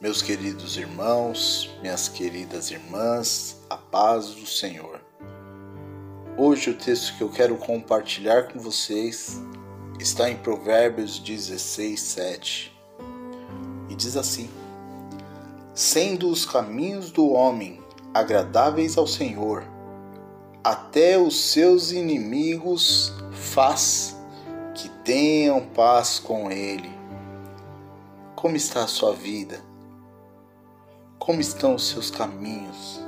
Meus queridos irmãos, minhas queridas irmãs, a paz do Senhor. Hoje o texto que eu quero compartilhar com vocês está em Provérbios 16, 7 e diz assim: Sendo os caminhos do homem agradáveis ao Senhor, até os seus inimigos faz que tenham paz com ele. Como está a sua vida? Como estão os seus caminhos?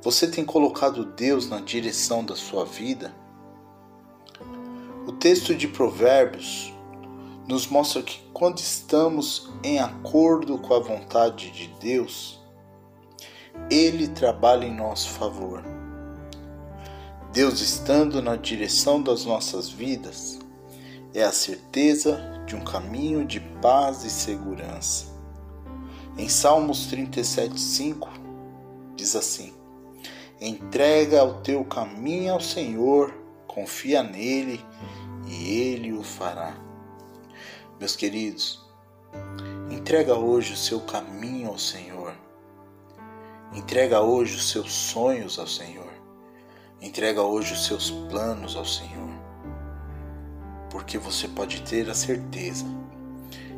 Você tem colocado Deus na direção da sua vida? O texto de Provérbios nos mostra que quando estamos em acordo com a vontade de Deus, Ele trabalha em nosso favor. Deus estando na direção das nossas vidas é a certeza de um caminho de paz e segurança. Em Salmos 37:5 diz assim: Entrega o teu caminho ao Senhor, confia nele e ele o fará. Meus queridos, entrega hoje o seu caminho ao Senhor. Entrega hoje os seus sonhos ao Senhor. Entrega hoje os seus planos ao Senhor, porque você pode ter a certeza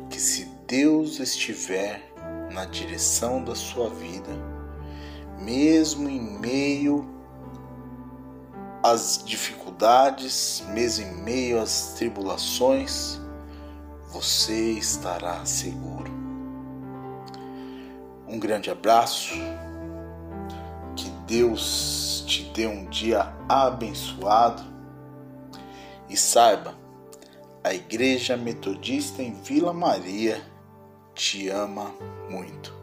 que se Deus estiver na direção da sua vida, mesmo em meio às dificuldades, mesmo em meio às tribulações, você estará seguro. Um grande abraço, que Deus te dê um dia abençoado e saiba, a Igreja Metodista em Vila Maria te ama muito.